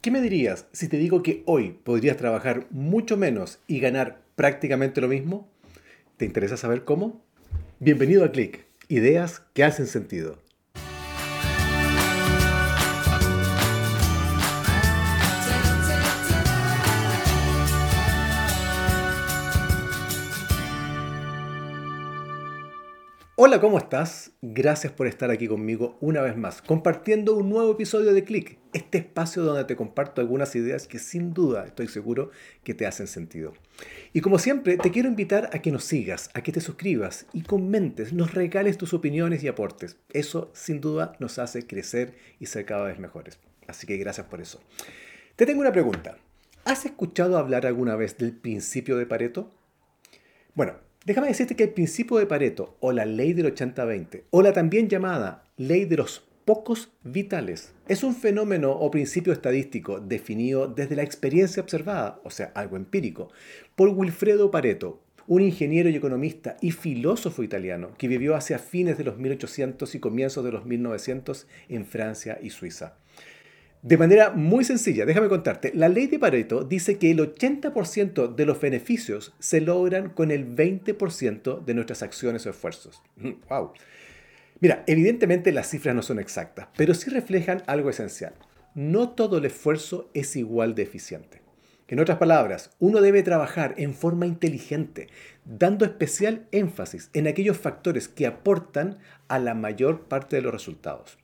¿Qué me dirías si te digo que hoy podrías trabajar mucho menos y ganar prácticamente lo mismo? ¿Te interesa saber cómo? Bienvenido a Click, ideas que hacen sentido. Hola, ¿cómo estás? Gracias por estar aquí conmigo una vez más, compartiendo un nuevo episodio de Click, este espacio donde te comparto algunas ideas que sin duda estoy seguro que te hacen sentido. Y como siempre, te quiero invitar a que nos sigas, a que te suscribas y comentes, nos regales tus opiniones y aportes. Eso sin duda nos hace crecer y ser cada vez mejores. Así que gracias por eso. Te tengo una pregunta. ¿Has escuchado hablar alguna vez del principio de Pareto? Bueno, Déjame decirte que el principio de Pareto, o la ley del 80-20, o la también llamada ley de los pocos vitales, es un fenómeno o principio estadístico definido desde la experiencia observada, o sea, algo empírico, por Wilfredo Pareto, un ingeniero y economista y filósofo italiano que vivió hacia fines de los 1800 y comienzos de los 1900 en Francia y Suiza. De manera muy sencilla, déjame contarte, la ley de Pareto dice que el 80% de los beneficios se logran con el 20% de nuestras acciones o esfuerzos. ¡Wow! Mira, evidentemente las cifras no son exactas, pero sí reflejan algo esencial. No todo el esfuerzo es igual de eficiente. En otras palabras, uno debe trabajar en forma inteligente, dando especial énfasis en aquellos factores que aportan a la mayor parte de los resultados.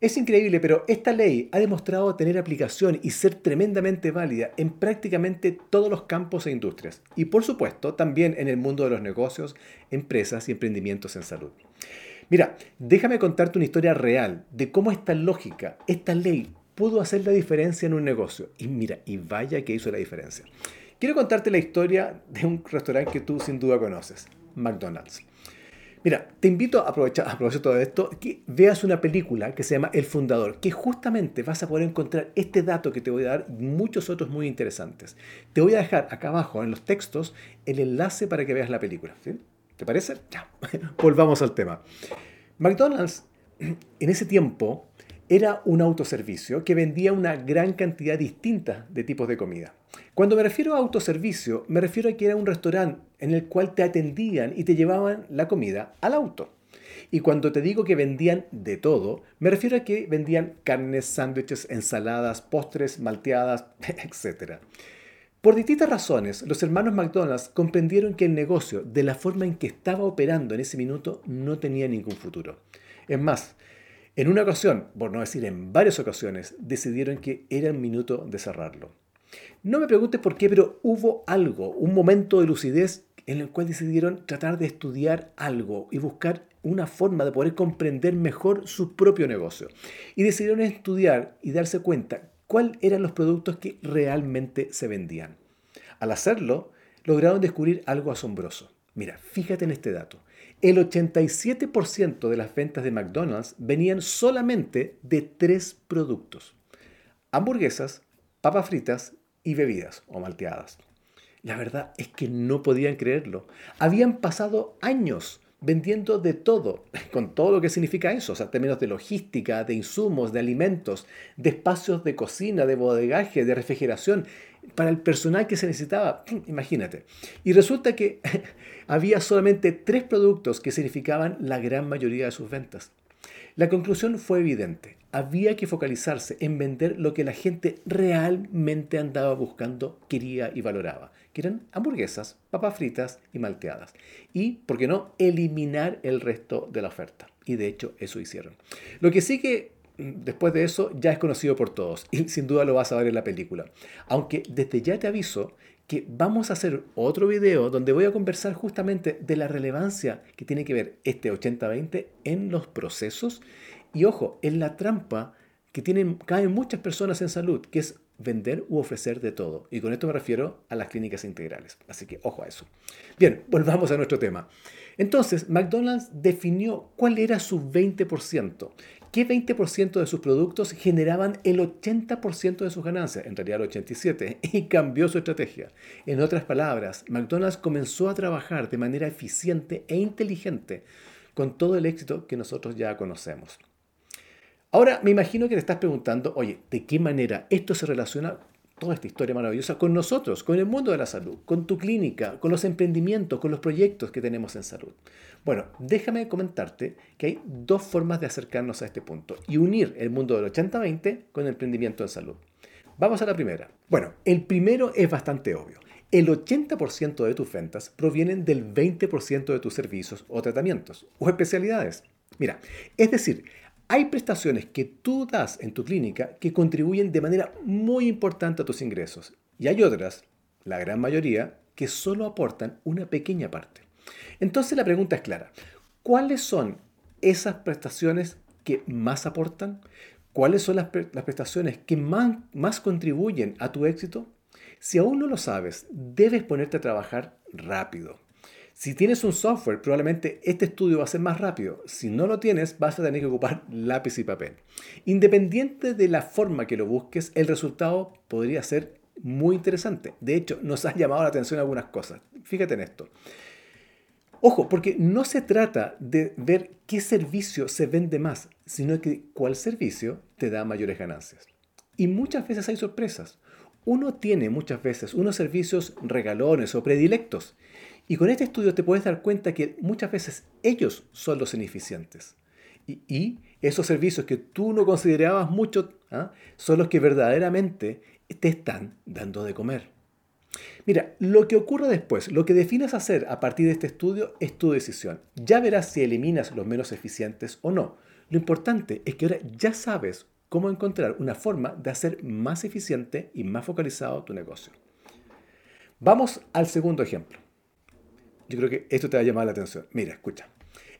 Es increíble, pero esta ley ha demostrado tener aplicación y ser tremendamente válida en prácticamente todos los campos e industrias. Y por supuesto, también en el mundo de los negocios, empresas y emprendimientos en salud. Mira, déjame contarte una historia real de cómo esta lógica, esta ley, pudo hacer la diferencia en un negocio. Y mira, y vaya que hizo la diferencia. Quiero contarte la historia de un restaurante que tú sin duda conoces, McDonald's. Mira, te invito a aprovechar, aprovechar todo esto, que veas una película que se llama El Fundador, que justamente vas a poder encontrar este dato que te voy a dar y muchos otros muy interesantes. Te voy a dejar acá abajo en los textos el enlace para que veas la película. ¿Te parece? Ya, volvamos al tema. McDonald's en ese tiempo era un autoservicio que vendía una gran cantidad distinta de tipos de comida. Cuando me refiero a autoservicio, me refiero a que era un restaurante en el cual te atendían y te llevaban la comida al auto. Y cuando te digo que vendían de todo, me refiero a que vendían carnes, sándwiches, ensaladas, postres, malteadas, etc. Por distintas razones, los hermanos McDonald's comprendieron que el negocio, de la forma en que estaba operando en ese minuto, no tenía ningún futuro. Es más, en una ocasión, por no decir en varias ocasiones, decidieron que era el minuto de cerrarlo. No me preguntes por qué, pero hubo algo, un momento de lucidez en el cual decidieron tratar de estudiar algo y buscar una forma de poder comprender mejor su propio negocio. Y decidieron estudiar y darse cuenta cuáles eran los productos que realmente se vendían. Al hacerlo, lograron descubrir algo asombroso. Mira, fíjate en este dato. El 87% de las ventas de McDonald's venían solamente de tres productos. Hamburguesas, papas fritas y bebidas o malteadas. La verdad es que no podían creerlo. Habían pasado años vendiendo de todo, con todo lo que significa eso, o sea, términos de logística, de insumos, de alimentos, de espacios de cocina, de bodegaje, de refrigeración, para el personal que se necesitaba, imagínate. Y resulta que había solamente tres productos que significaban la gran mayoría de sus ventas. La conclusión fue evidente. Había que focalizarse en vender lo que la gente realmente andaba buscando, quería y valoraba, que eran hamburguesas, papas fritas y malteadas. Y, ¿por qué no?, eliminar el resto de la oferta. Y de hecho eso hicieron. Lo que sí que mm, después de eso ya es conocido por todos y sin duda lo vas a ver en la película. Aunque desde ya te aviso que vamos a hacer otro video donde voy a conversar justamente de la relevancia que tiene que ver este 80-20 en los procesos y ojo, en la trampa que tienen, caen muchas personas en salud, que es vender u ofrecer de todo. Y con esto me refiero a las clínicas integrales. Así que ojo a eso. Bien, volvamos a nuestro tema. Entonces, McDonald's definió cuál era su 20%, ¿Qué 20% de sus productos generaban el 80% de sus ganancias? En realidad el 87%, y cambió su estrategia. En otras palabras, McDonald's comenzó a trabajar de manera eficiente e inteligente con todo el éxito que nosotros ya conocemos. Ahora, me imagino que te estás preguntando, oye, ¿de qué manera esto se relaciona toda esta historia maravillosa con nosotros, con el mundo de la salud, con tu clínica, con los emprendimientos, con los proyectos que tenemos en salud. Bueno, déjame comentarte que hay dos formas de acercarnos a este punto y unir el mundo del 80-20 con el emprendimiento en salud. Vamos a la primera. Bueno, el primero es bastante obvio. El 80% de tus ventas provienen del 20% de tus servicios o tratamientos o especialidades. Mira, es decir, hay prestaciones que tú das en tu clínica que contribuyen de manera muy importante a tus ingresos y hay otras, la gran mayoría, que solo aportan una pequeña parte. Entonces la pregunta es clara. ¿Cuáles son esas prestaciones que más aportan? ¿Cuáles son las, prestaciones que más, contribuyen a tu éxito? Si aún no lo sabes, debes ponerte a trabajar rápido. Si tienes un software, probablemente este estudio va a ser más rápido. Si no lo tienes, vas a tener que ocupar lápiz y papel. Independiente de la forma que lo busques, el resultado podría ser muy interesante. De hecho, nos ha llamado la atención algunas cosas. Fíjate en esto. Ojo, porque no se trata de ver qué servicio se vende más, sino que cuál servicio te da mayores ganancias. Y muchas veces hay sorpresas. Uno tiene muchas veces unos servicios regalones o predilectos y con este estudio te puedes dar cuenta que muchas veces ellos son los ineficientes. Y, esos servicios que tú no considerabas mucho ¿ah? son los que verdaderamente te están dando de comer. Mira, lo que ocurre después, lo que defines hacer a partir de este estudio es tu decisión. Ya verás si eliminas los menos eficientes o no. Lo importante es que ahora ya sabes cómo encontrar una forma de hacer más eficiente y más focalizado tu negocio. Vamos al segundo ejemplo. Yo creo que esto te va a llamar la atención. Mira, escucha.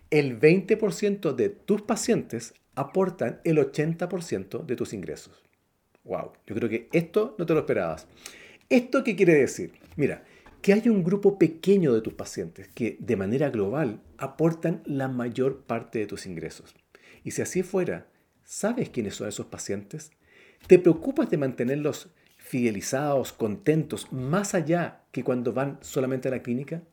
El 20% de tus pacientes aportan el 80% de tus ingresos. Wow, yo creo que esto no te lo esperabas. ¿Esto qué quiere decir? Mira, que hay un grupo pequeño de tus pacientes que de manera global aportan la mayor parte de tus ingresos. Y si así fuera, ¿sabes quiénes son esos pacientes? ¿Te preocupas de mantenerlos fidelizados, contentos, más allá que cuando van solamente a la clínica?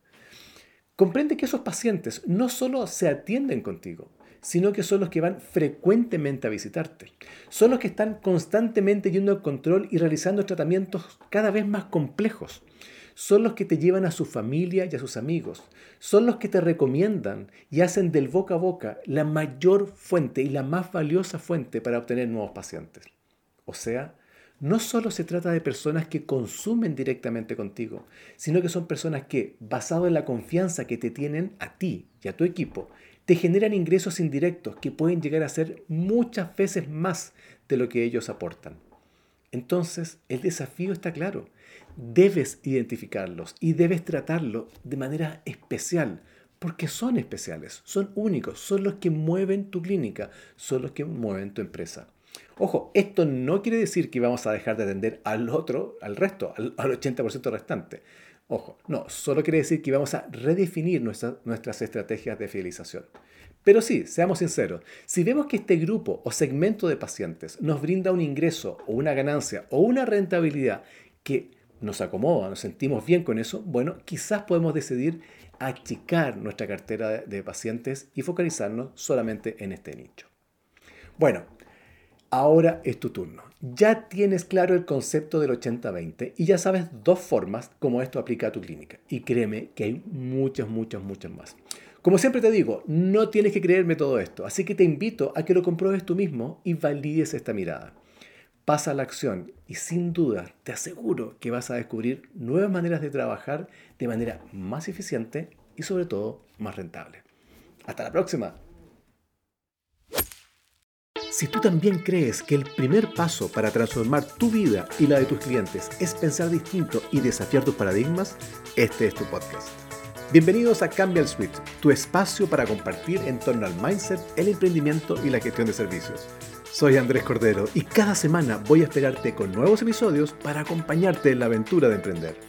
Comprende que esos pacientes no solo se atienden contigo, sino que son los que van frecuentemente a visitarte. Son los que están constantemente yendo al control y realizando tratamientos cada vez más complejos. Son los que te llevan a su familia y a sus amigos. Son los que te recomiendan y hacen del boca a boca la mayor fuente y la más valiosa fuente para obtener nuevos pacientes. O sea, no solo se trata de personas que consumen directamente contigo, sino que son personas que, basado en la confianza que te tienen a ti y a tu equipo, te generan ingresos indirectos que pueden llegar a ser muchas veces más de lo que ellos aportan. Entonces, el desafío está claro. Debes identificarlos y debes tratarlos de manera especial, porque son especiales, son únicos, son los que mueven tu clínica, son los que mueven tu empresa. Ojo, esto no quiere decir que vamos a dejar de atender al otro, al resto, al, 80% restante. Ojo, no, solo quiere decir que vamos a redefinir nuestras estrategias de fidelización. Pero sí, seamos sinceros, si vemos que este grupo o segmento de pacientes nos brinda un ingreso o una ganancia o una rentabilidad que nos acomoda, nos sentimos bien con eso, bueno, quizás podemos decidir achicar nuestra cartera de pacientes y focalizarnos solamente en este nicho. Bueno, Ahora es tu turno. Ya tienes claro el concepto del 80-20 y ya sabes dos formas como esto aplica a tu clínica. Y créeme que hay muchas, muchas, muchas más. Como siempre te digo, no tienes que creerme todo esto, así que te invito a que lo compruebes tú mismo y valides esta mirada. Pasa a la acción y sin duda te aseguro que vas a descubrir nuevas maneras de trabajar de manera más eficiente y sobre todo más rentable. Hasta la próxima. Si tú también crees que el primer paso para transformar tu vida y la de tus clientes es pensar distinto y desafiar tus paradigmas, este es tu podcast. Bienvenidos a Cambia el Switch, tu espacio para compartir en torno al mindset, el emprendimiento y la gestión de servicios. Soy Andrés Cordero y cada semana voy a esperarte con nuevos episodios para acompañarte en la aventura de emprender.